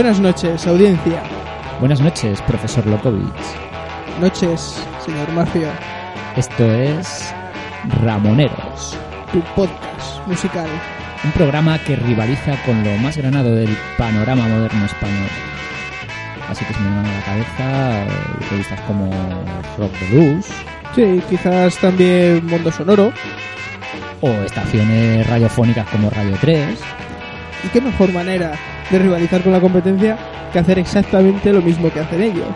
Buenas noches, audiencia. Buenas noches, profesor Lokovic. Noches, señor Mafio. Esto es Ramoneros, tu podcast musical. un programa que rivaliza con lo más granado del panorama moderno español. Así que se me van a la cabeza eh, revistas como Rock the Blues Sí, quizás también Mundo Sonoro. o estaciones radiofónicas como Radio 3. ¿Y qué mejor manera de rivalizar con la competencia que hacer exactamente lo mismo que hacen ellos?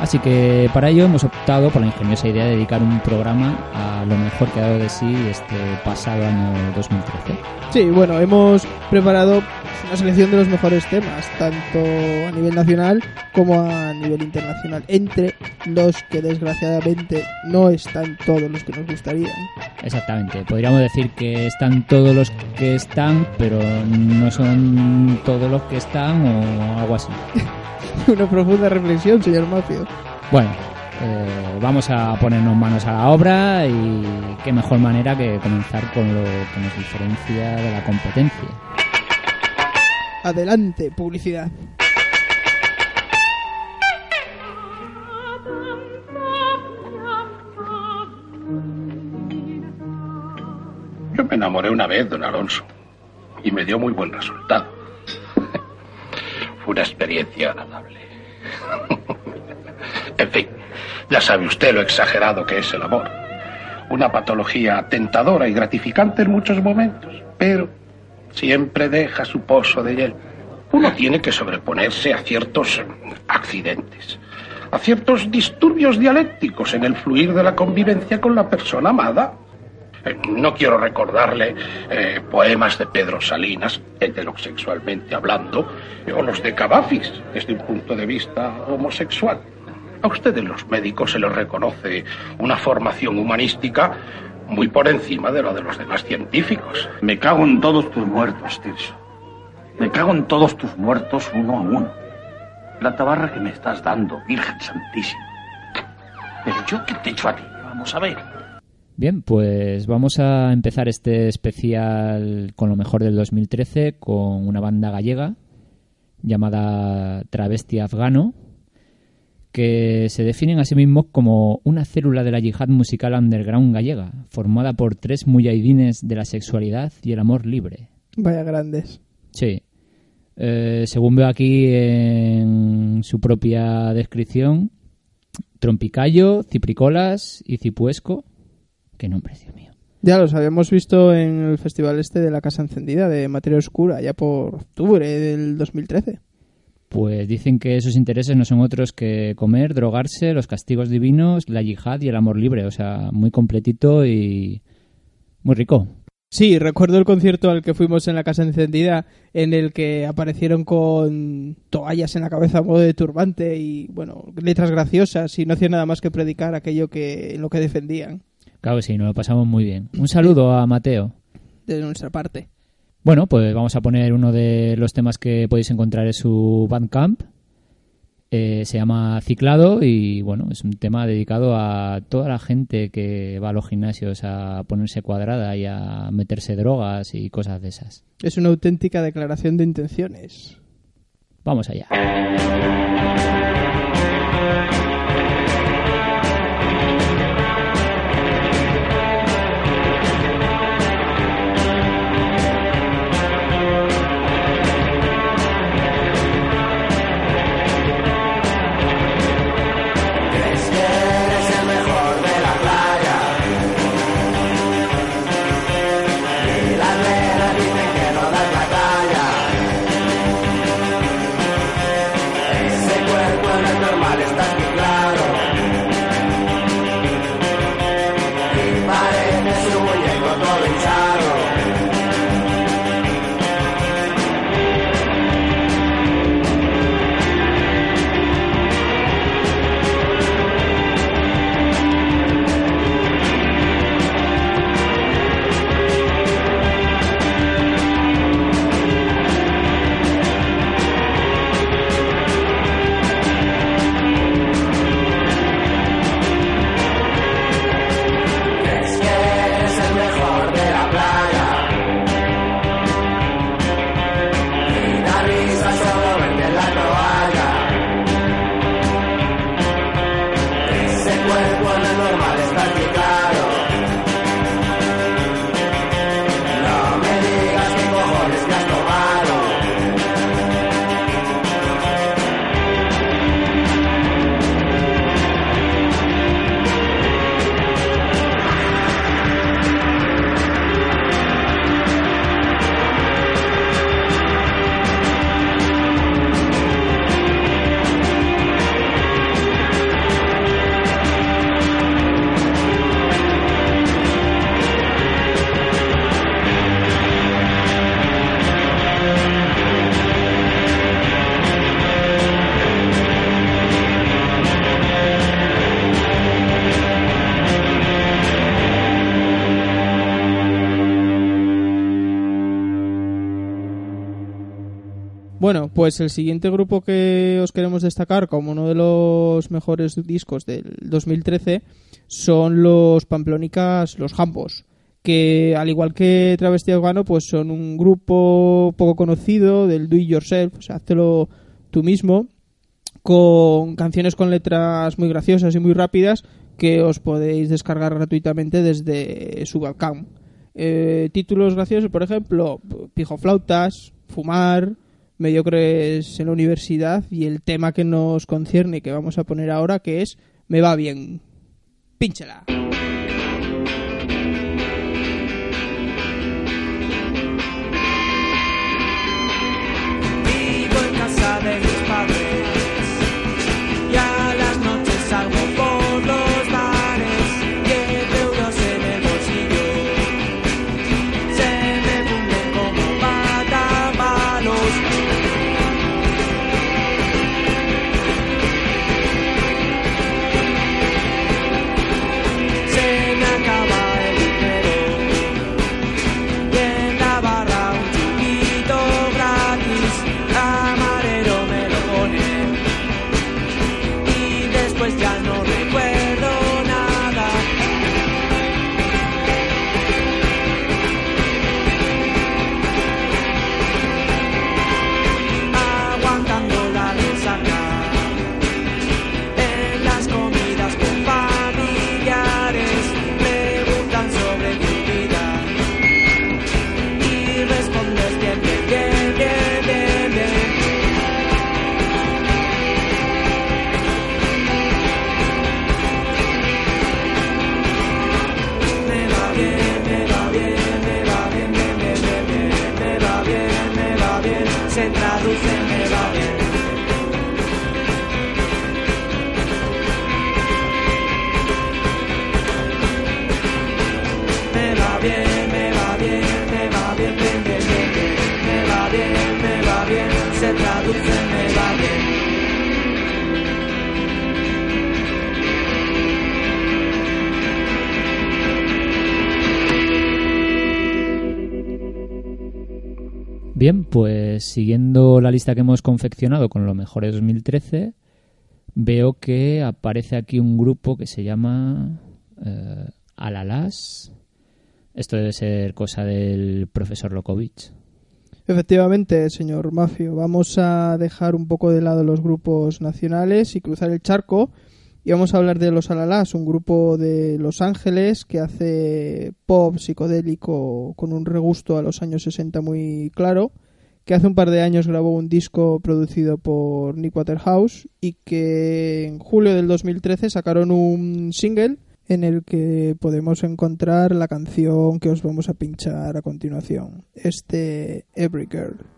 Así que para ello hemos optado por la ingeniosa idea de dedicar un programa a lo mejor que ha dado de sí este pasado año 2013. Sí, bueno, hemos preparado una selección de los mejores temas, tanto a nivel nacional como a nivel internacional, entre los que desgraciadamente no están todos los que nos gustarían. Exactamente, podríamos decir que están todos los que están, pero no son todos los que están o algo así. Una profunda reflexión, señor Mafio. Bueno, eh, vamos a ponernos manos a la obra y qué mejor manera que comenzar con lo que nos diferencia de la competencia. Adelante, publicidad. Yo me enamoré una vez, don Alonso, y me dio muy buen resultado. Fue una experiencia agradable. En fin, ya sabe usted lo exagerado que es el amor. Una patología tentadora y gratificante en muchos momentos, pero siempre deja su pozo de hielo. Uno tiene que sobreponerse a ciertos accidentes, a ciertos disturbios dialécticos en el fluir de la convivencia con la persona amada. Eh, No quiero recordarle eh, poemas de Pedro Salinas, heterosexualmente hablando, o los de Cavafis, desde un punto de vista homosexual. A ustedes los médicos se les reconoce una formación humanística muy por encima de la de los demás científicos. Me cago en todos tus muertos, Tirso. Me cago en todos tus muertos uno a uno. La tabarra que me estás dando, Virgen Santísima. Pero yo qué te he hecho a ti. Vamos a ver. Bien, pues vamos a empezar este especial con lo mejor del 2013 con una banda gallega llamada Travesti Afgano, que se definen a sí mismos como una célula de la yihad musical underground gallega, formada por tres mujahidines de la sexualidad y el amor libre. Vaya grandes. Sí. Eh, según veo aquí en su propia descripción, Trompicayo, Cipricolas y Cipuesco. Qué nombre, Dios mío. Ya los habíamos visto en el festival este de la Casa Encendida de Materia Oscura, ya por octubre del 2013. Pues dicen que esos intereses no son otros que comer, drogarse, los castigos divinos, la yihad y el amor libre. O sea, muy completito y muy rico. Sí, recuerdo el concierto al que fuimos en la Casa Encendida, en el que aparecieron con toallas en la cabeza a modo de turbante y, bueno, letras graciosas y no hacían nada más que predicar aquello que en lo que defendían, Claro que sí, nos lo pasamos muy bien. Un saludo a Mateo. de nuestra parte. Bueno, pues vamos a poner uno de los temas que podéis encontrar en su Bandcamp. Eh, se llama Ciclado y bueno, es un tema dedicado a toda la gente que va a los gimnasios a ponerse cuadrada y a meterse drogas y cosas de esas. Es una auténtica declaración de intenciones. Vamos allá. Pues el siguiente grupo que os queremos destacar como uno de los mejores discos del 2013 son los Pamplónicas, los Jambos, que al igual que Travesti Afgano, pues son un grupo poco conocido del do it yourself, o sea, hazlo tú mismo, con canciones con letras muy graciosas y muy rápidas que os podéis descargar gratuitamente desde su webcam. Eh, títulos graciosos, por ejemplo, Pijo Flautas, Fumar, Mediocres en la Universidad y el tema que nos concierne que vamos a poner ahora que es Me va bien. Pínchela. Bien, se traduce, me va bien. Bien, pues siguiendo la lista que hemos confeccionado con lo mejor de 2013, veo que aparece aquí un grupo que se llama eh, Alalas. Esto debe ser cosa del profesor Lokovic. Efectivamente, señor Mafio, vamos a dejar un poco de lado los grupos nacionales y cruzar el charco y vamos a hablar de Los Alalás, un grupo de Los Ángeles que hace pop psicodélico con un regusto a los años 60 muy claro, que hace un par de años grabó un disco producido por Nick Waterhouse y que en julio del 2013 sacaron un single en el que podemos encontrar la canción que os vamos a pinchar a continuación, este Every Girl.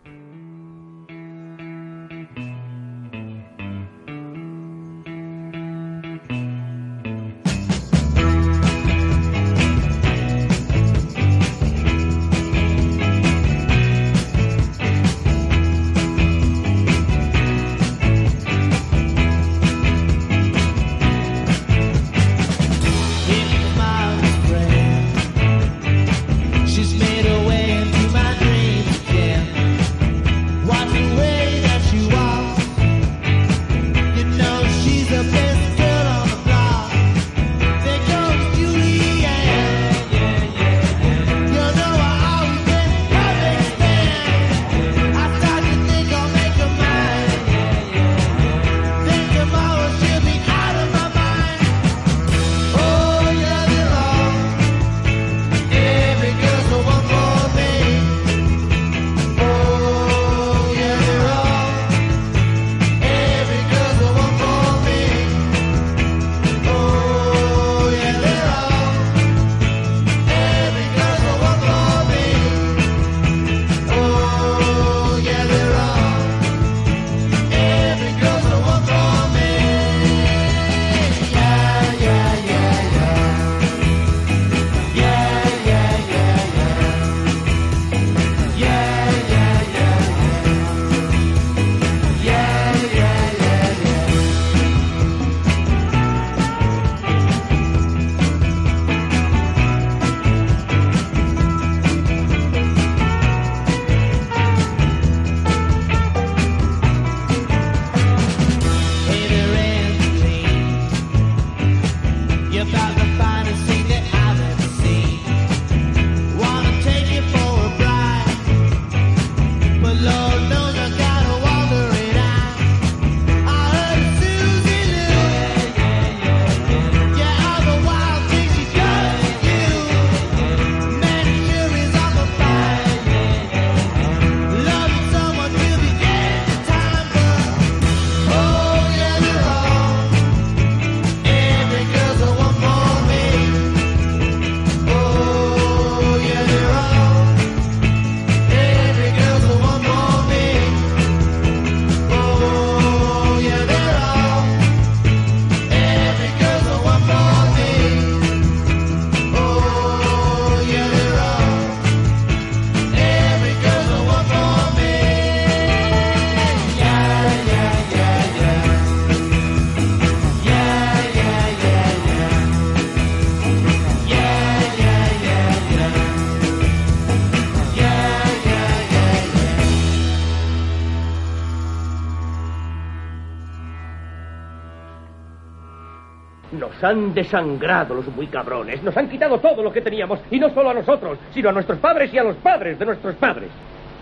Han desangrado los muy cabrones. Nos han quitado todo lo que teníamos. Y no solo a nosotros, sino a nuestros padres y a los padres de nuestros padres.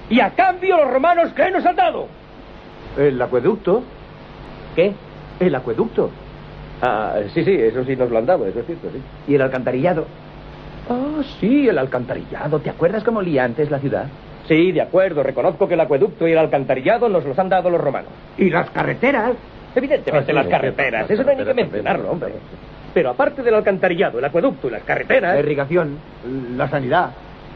Y a cambio los romanos, ¿qué nos han dado? ¿El acueducto? ¿Qué? ¿El acueducto? Ah, sí, sí, eso sí nos lo han dado, eso es cierto, sí. ¿Y el alcantarillado? Ah, sí, el alcantarillado. ¿Te acuerdas cómo olía antes la ciudad? Sí, de acuerdo. Reconozco que el acueducto y el alcantarillado nos los han dado los romanos. ¿Y las carreteras? Evidentemente, Ah, sí, las carreteras. Eso no hay ni que carreteras mencionarlo, hombre. Pero aparte del alcantarillado, el acueducto las carreteras... La irrigación, la sanidad,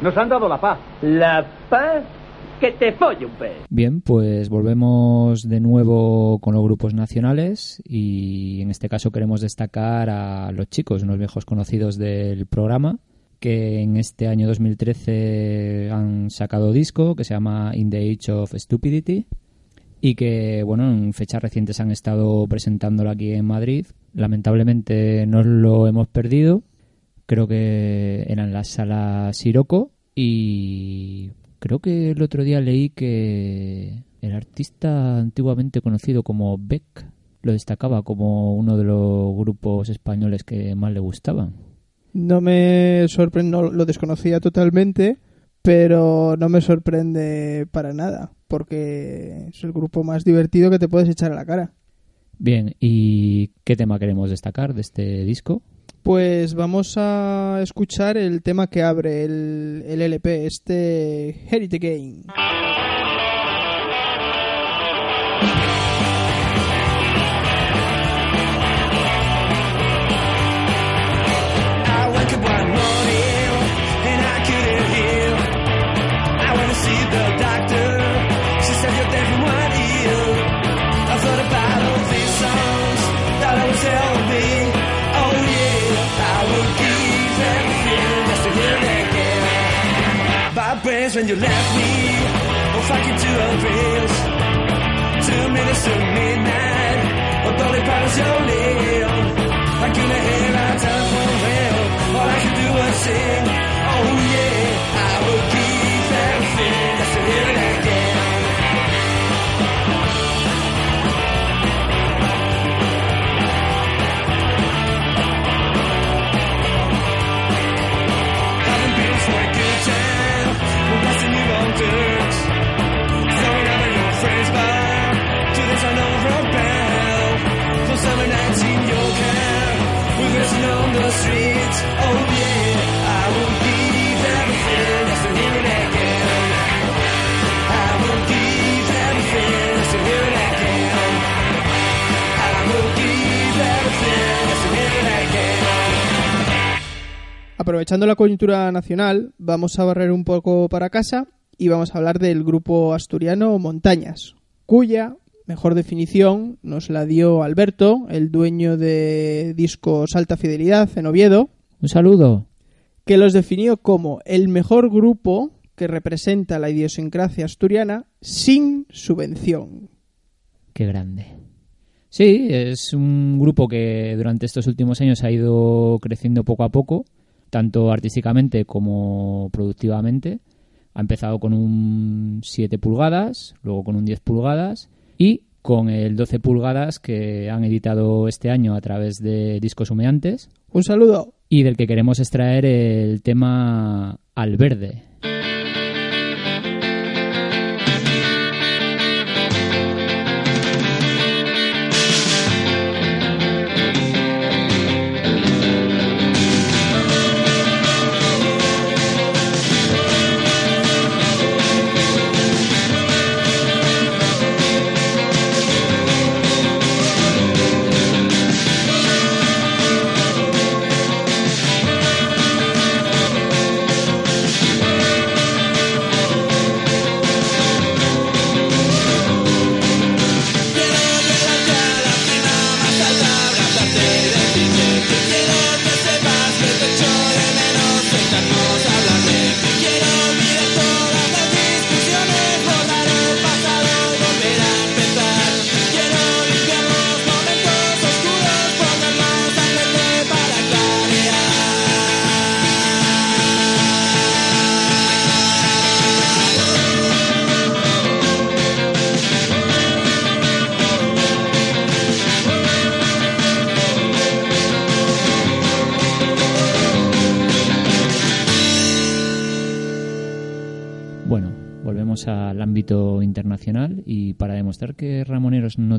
Nos han dado la paz. La paz que te folle un pez. Bien, pues volvemos de nuevo con los grupos nacionales y en este caso queremos destacar a los chicos, unos viejos conocidos del programa, que en este año 2013 han sacado disco que se llama In the Age of Stupidity y que, bueno, en fechas recientes han estado presentándolo aquí en Madrid. Lamentablemente nos lo hemos perdido. Creo que era en la sala Siroco y creo que el otro día leí que el artista antiguamente conocido como Beck lo destacaba como uno de los grupos españoles que más le gustaban. No me sorprende, no, lo desconocía totalmente, pero no me sorprende para nada, porque es el grupo más divertido que te puedes echar a la cara. Bien, ¿y qué tema queremos destacar de este disco? Pues vamos a escuchar el tema que abre el, el LP, este Heritage Game. When you left me. Oh, fuck you to a rails. Two minutes to midnight. Oh, dolly promise your live. I couldn't hear our telephone ring. All I could do was sing. Oh yeah, I Aprovechando la coyuntura nacional, vamos a barrer un poco para casa y vamos a hablar del grupo asturiano Montañas, cuya mejor definición nos la dio Alberto, el dueño de discos Alta Fidelidad en Oviedo, Un saludo. que los definió como el mejor grupo que representa la idiosincrasia asturiana sin subvención. Qué grande. Sí, es un grupo que durante estos últimos años ha ido creciendo poco a poco, tanto artísticamente como productivamente. Ha empezado con un 7 pulgadas, luego con un 10 pulgadas y con el 12 pulgadas que han editado este año a través de discos humeantes Un saludo. y del que queremos extraer el tema Al Verde.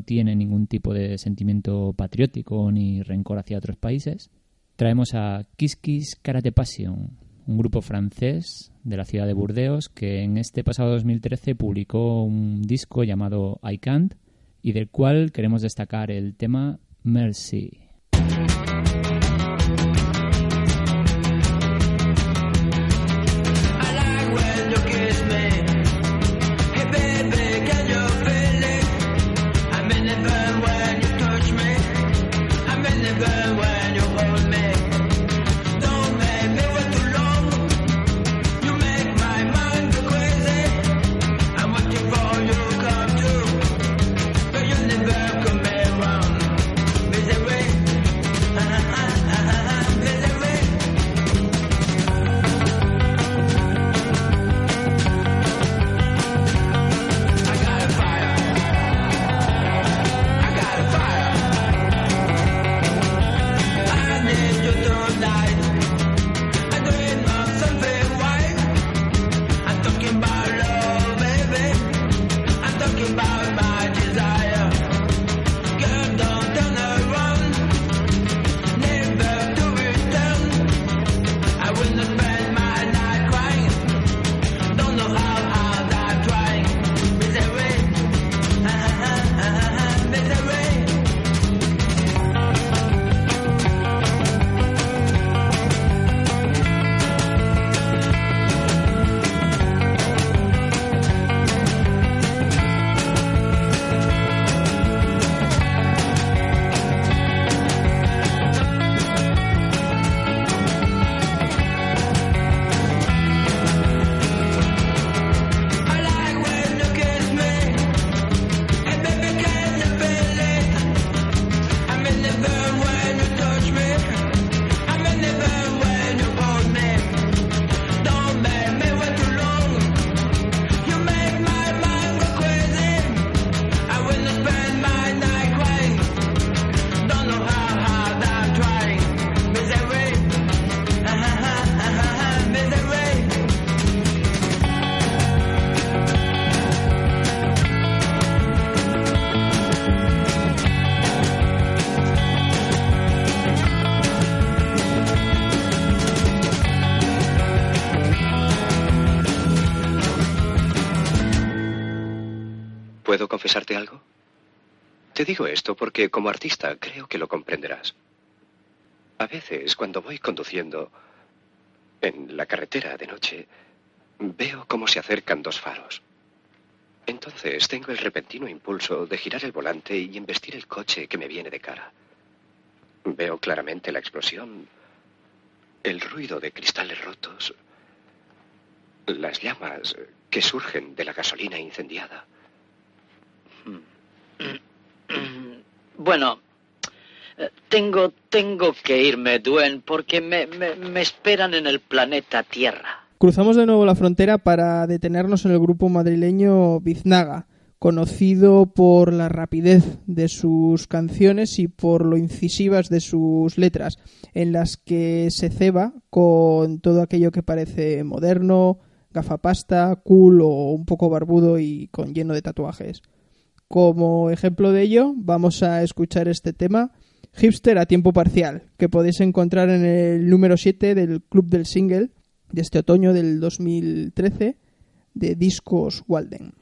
Tiene ningún tipo de sentimiento patriótico ni rencor hacia otros países, traemos a Kiss Kiss Karate Passion, un grupo francés de la ciudad de Burdeos que en este pasado 2013 publicó un disco llamado I Can't y del cual queremos destacar el tema Mercy. Esto porque como artista creo que lo comprenderás. A veces cuando voy conduciendo en la carretera de noche, veo cómo se acercan dos faros. Entonces tengo el repentino impulso de girar el volante y embestir el coche que me viene de cara. Veo claramente la explosión, el ruido de cristales rotos, las llamas que surgen de la gasolina incendiada. Bueno, eh, tengo, tengo que irme, Duen, porque me, me, me esperan en el planeta Tierra. Cruzamos de nuevo la frontera para detenernos en el grupo madrileño Biznaga, conocido por la rapidez de sus canciones y por lo incisivas de sus letras, en las que se ceba con todo aquello que parece moderno, gafapasta, cool o un poco barbudo y con lleno de tatuajes. Como ejemplo de ello, vamos a escuchar este tema, Hipster a tiempo parcial, que podéis encontrar en el número 7 del Club del Single de este otoño del 2013 de Discos Walden.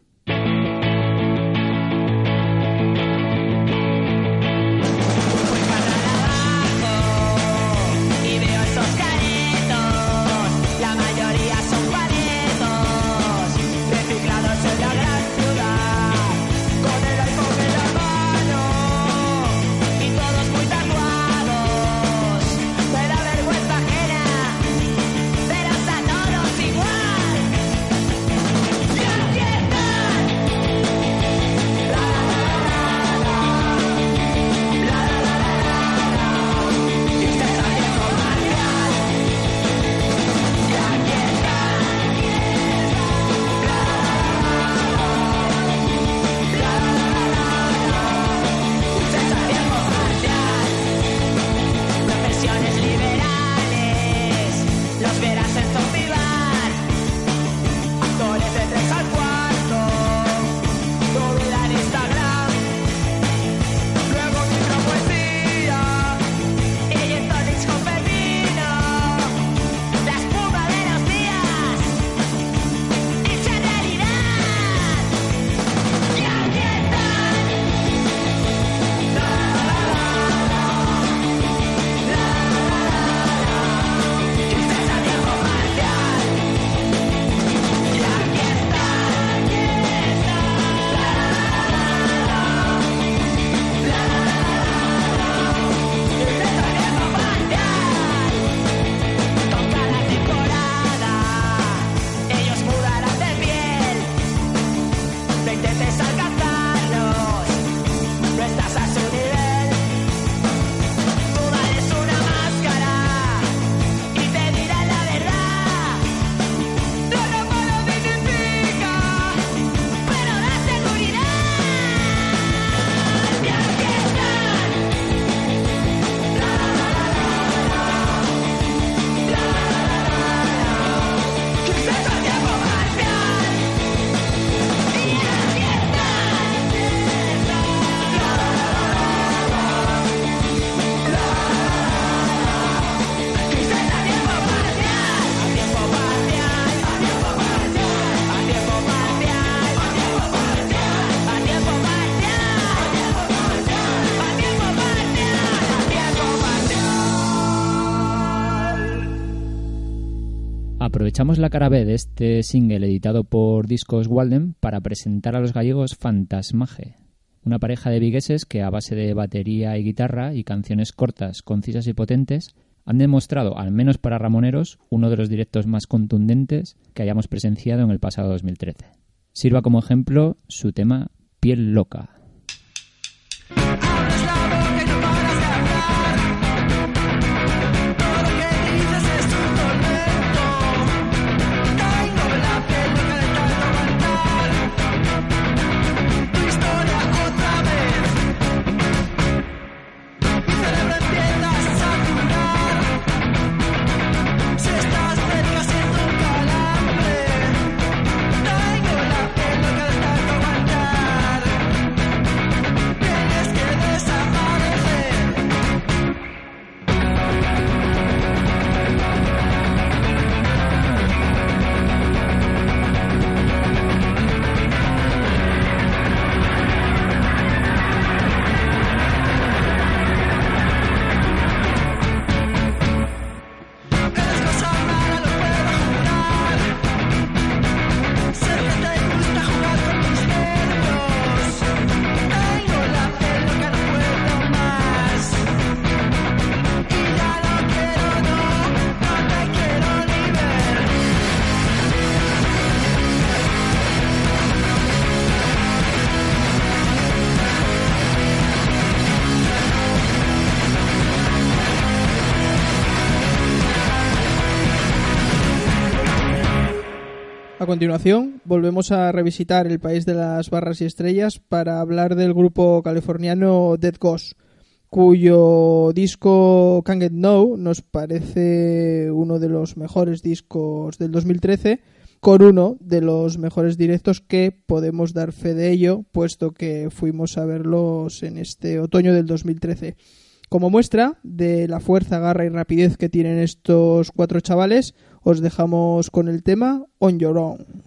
Aprovechamos la cara B de este single editado por Discos Walden para presentar a los gallegos Fantasmaje, una pareja de vigueses que a base de batería y guitarra y canciones cortas, concisas y potentes han demostrado, al menos para Ramoneros, uno de los directos más contundentes que hayamos presenciado en el pasado 2013. Sirva como ejemplo su tema Piel Loca. Continuación, volvemos a revisitar el país de las barras y estrellas para hablar del grupo californiano Dead Ghost, cuyo disco Can't Get No nos parece uno de los mejores discos del 2013, con uno de los mejores directos que podemos dar fe de ello, puesto que fuimos a verlos en este otoño del 2013. Como muestra de la fuerza, garra y rapidez que tienen estos cuatro chavales, os dejamos con el tema On Your Own.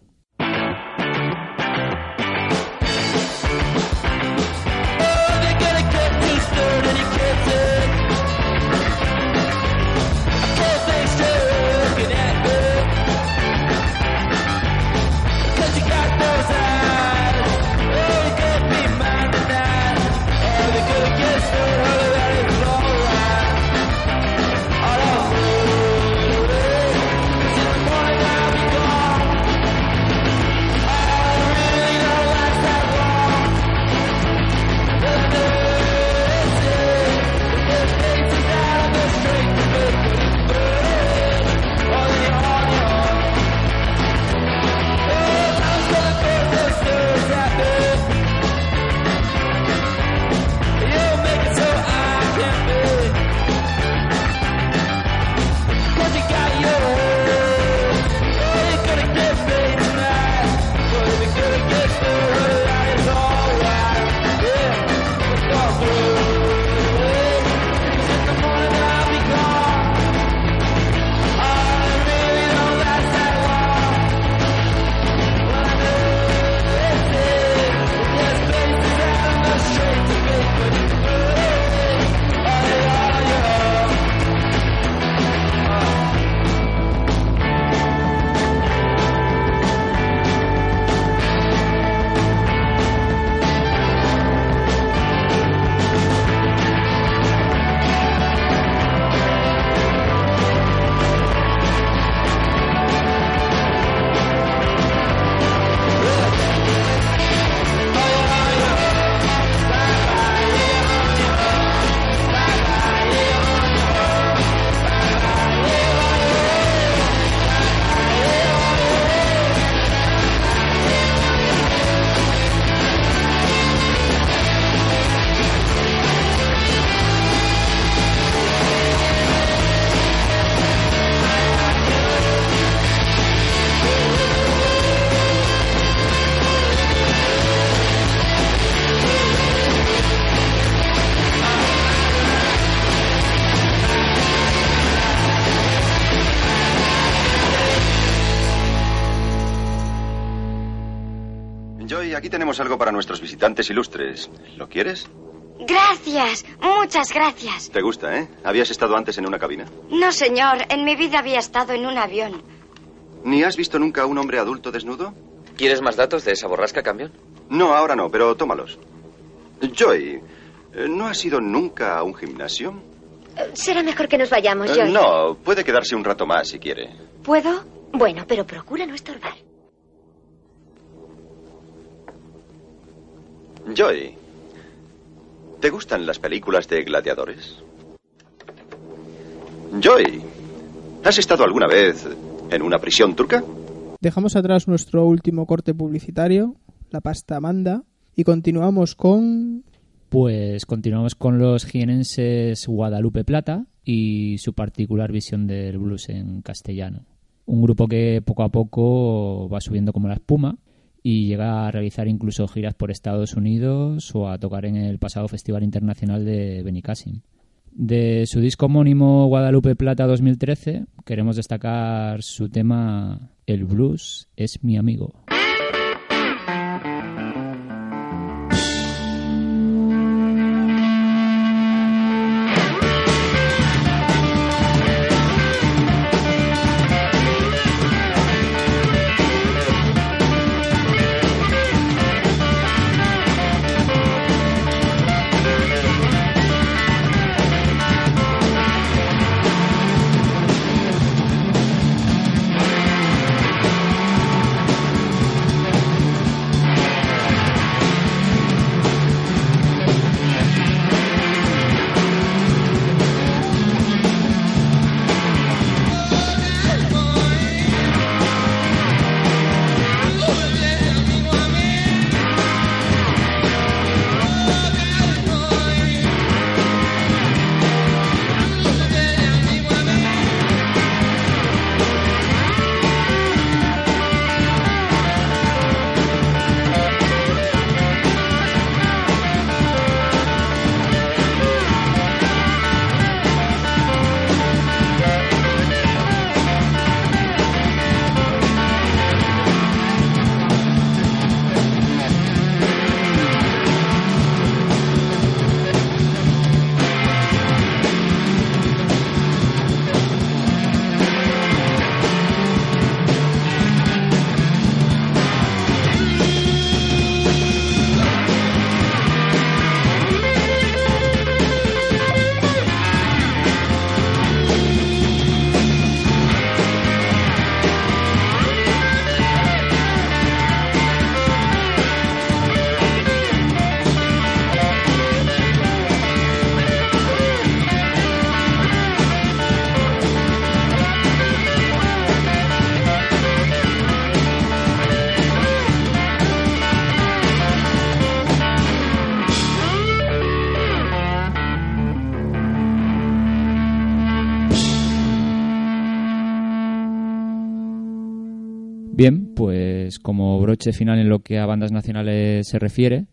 Aquí tenemos algo para nuestros visitantes ilustres. ¿Lo quieres? Gracias, muchas gracias. ¿Te gusta, eh? ¿Habías estado antes en una cabina? No, señor, en mi vida había estado en un avión. ¿Ni has visto nunca a un hombre adulto desnudo? ¿Quieres más datos de esa borrasca, camión? No, ahora no, pero tómalos. Joy, eh, ¿no has ido nunca a un gimnasio? Será mejor que nos vayamos, Eh, Joy. no, puede quedarse un rato más si quiere. ¿Puedo? Bueno, pero procura no estorbar. Joy, ¿te gustan las películas de gladiadores? Joy, ¿has estado alguna vez en una prisión turca? Dejamos atrás nuestro último corte publicitario, la pasta manda, y continuamos con... Pues continuamos con los jienenses Guadalupe Plata y su particular visión del blues en castellano. Un grupo que poco a poco va subiendo como la espuma y llega a realizar incluso giras por Estados Unidos o a tocar en el pasado Festival Internacional de Benicassim. De su disco homónimo Guadalupe Plata 2013 queremos destacar su tema El blues es mi amigo. Broche final en lo que a bandas nacionales se refiere,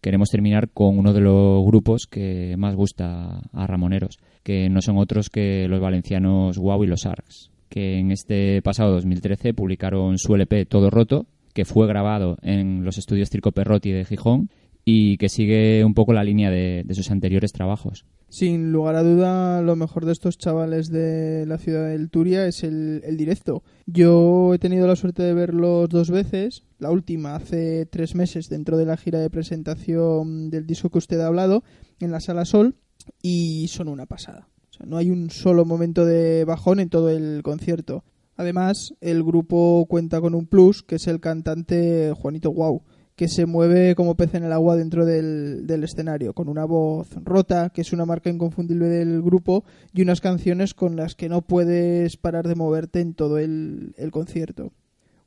queremos terminar con uno de los grupos que más gusta a Ramoneros, que no son otros que los valencianos Guau y los Arcs, que en este pasado 2013 publicaron su LP Todo Roto, que fue grabado en los estudios Circo Perrotti de Gijón y que sigue un poco la línea de sus anteriores trabajos. Sin lugar a duda, lo mejor de estos chavales de la ciudad del Turia es el, directo. Yo he tenido la suerte de verlos dos veces. La última hace tres meses dentro de la gira de presentación del disco que usted ha hablado en la Sala Sol y son una pasada. O sea, no hay un solo momento de bajón en todo el concierto. Además, el grupo cuenta con un plus, que es el cantante Juanito Guau, que se mueve como pez en el agua dentro del, del, escenario, con una voz rota, que es una marca inconfundible del grupo, y unas canciones con las que no puedes parar de moverte en todo el, el concierto.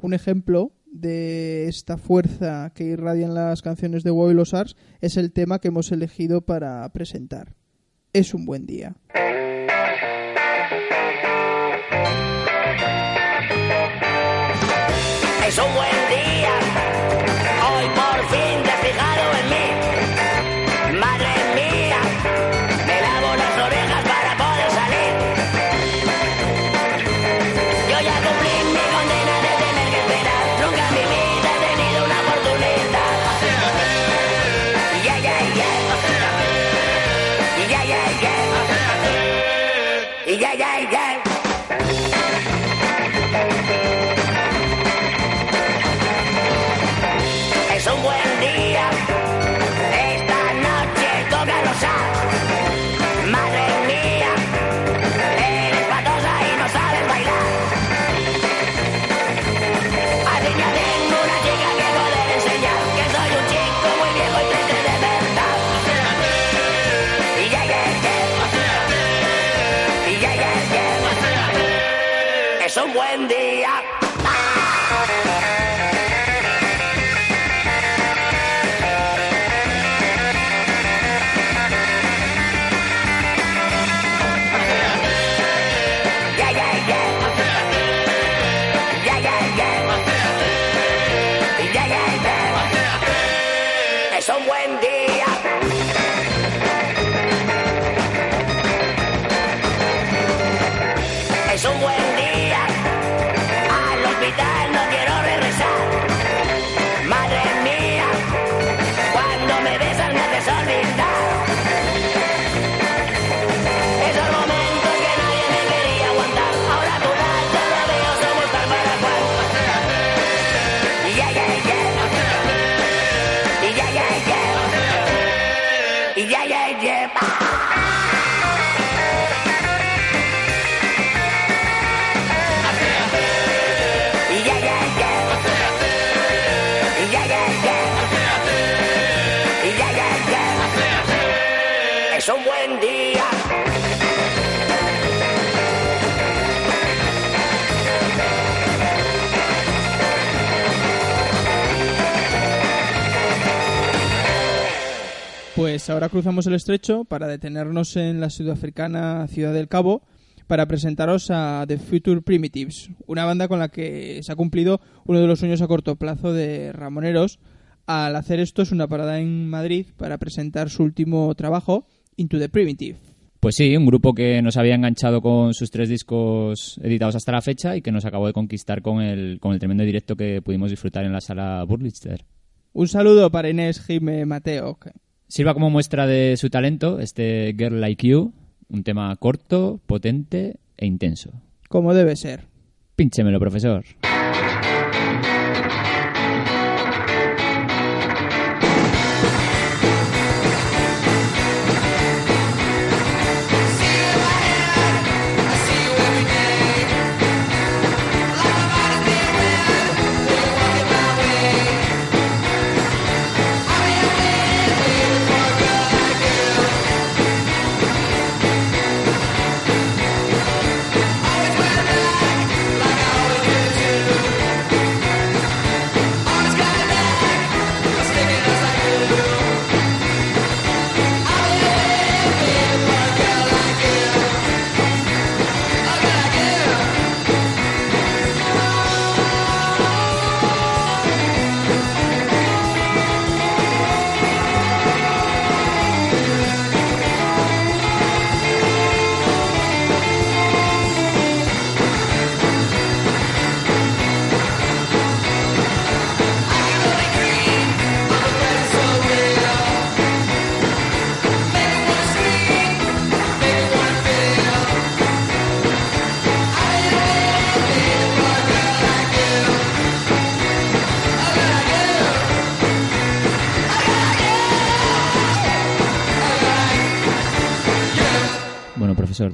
Un ejemplo de esta fuerza que irradian las canciones de Wow y los Ars es el tema que hemos elegido para presentar. Es un buen día. Pues ahora cruzamos el estrecho para detenernos en la sudafricana Ciudad del Cabo para presentaros a The Future Primitives, una banda con la que se ha cumplido uno de los sueños a corto plazo de Ramoneros. Al hacer esto es una parada en Madrid para presentar su último trabajo, Into the Primitive. Pues sí, un grupo que nos había enganchado con sus tres discos editados hasta la fecha y que nos acabó de conquistar con el, con el tremendo directo que pudimos disfrutar en la sala Burlister. Un saludo para Inés Jime Mateo. Sirva como muestra de su talento este Girl Like You, un tema corto, potente e intenso. Como debe ser. Pínchemelo, profesor.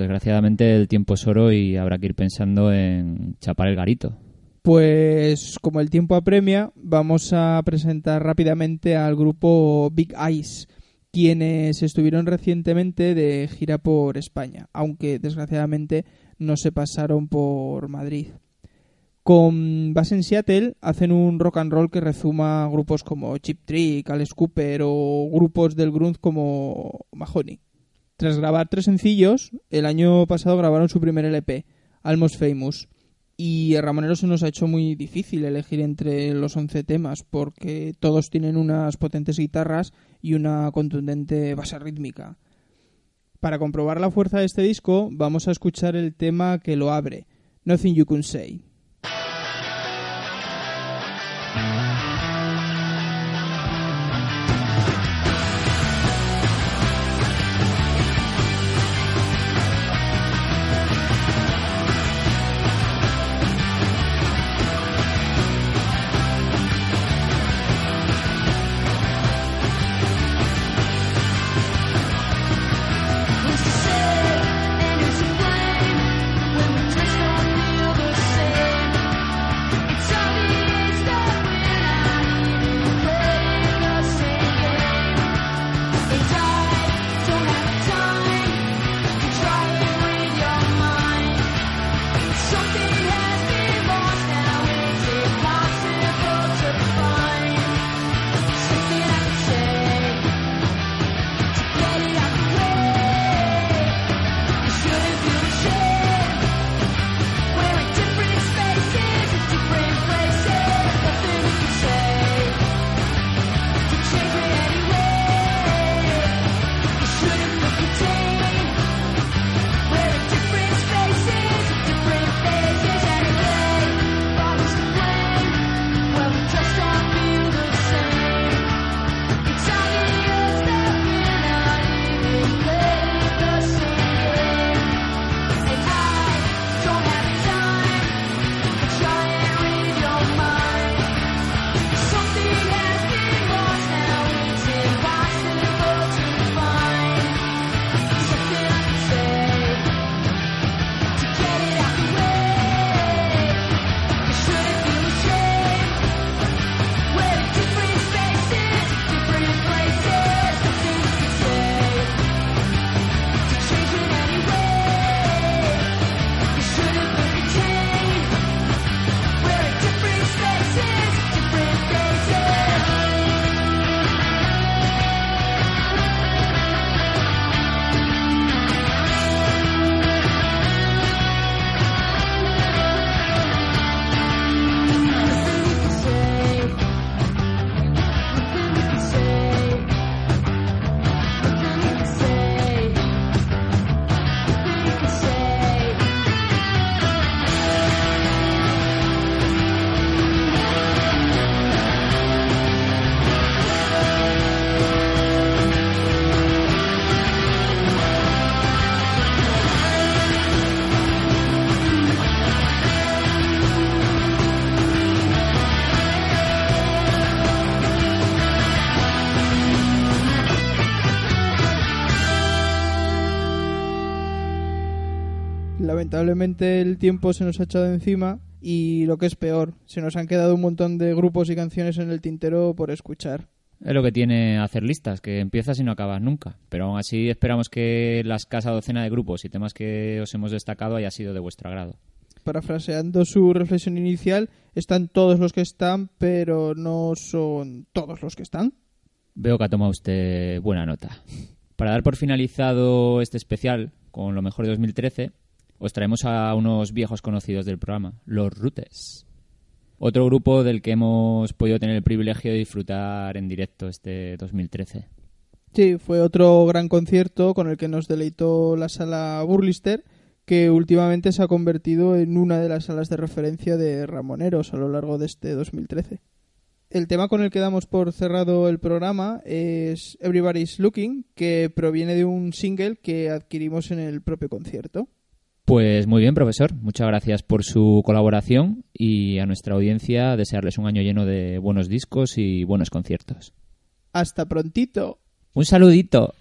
Desgraciadamente el tiempo es oro y habrá que ir pensando en chapar el garito. Pues como el tiempo apremia, vamos a presentar rápidamente al grupo Big Eyes, quienes estuvieron recientemente de gira por España, aunque desgraciadamente no se pasaron por Madrid. Con base en Seattle hacen un rock and roll que rezuma grupos como Chip Trick, Alice Cooper o grupos del grunge como Mahoney. Tras grabar tres sencillos, el año pasado grabaron su primer LP, Almost Famous, y a Ramonero se nos ha hecho muy difícil elegir entre los 11 temas porque todos tienen unas potentes guitarras y una contundente base rítmica. Para comprobar la fuerza de este disco, vamos a escuchar el tema que lo abre, Nothing You Can Say. Lamentablemente el tiempo se nos ha echado encima y lo que es peor, se nos han quedado un montón de grupos y canciones en el tintero por escuchar. Es lo que tiene hacer listas, que empiezas y no acabas nunca. Pero aún así esperamos que la escasa docena de grupos y temas que os hemos destacado haya sido de vuestro agrado. Parafraseando su reflexión inicial, están todos los que están, pero no son todos los que están. Veo que ha tomado usted buena nota. Para dar por finalizado este especial con lo mejor de 2013, os traemos a unos viejos conocidos del programa, los Rutes. Otro grupo del que hemos podido tener el privilegio de disfrutar en directo este 2013. Sí, fue otro gran concierto con el que nos deleitó la sala Burlister, que últimamente se ha convertido en una de las salas de referencia de Ramoneros a lo largo de este 2013. El tema con el que damos por cerrado el programa es Everybody's Looking, que proviene de un single que adquirimos en el propio concierto. Pues muy bien, profesor. Muchas gracias por su colaboración y a nuestra audiencia desearles un año lleno de buenos discos y buenos conciertos. Hasta prontito. Un saludito.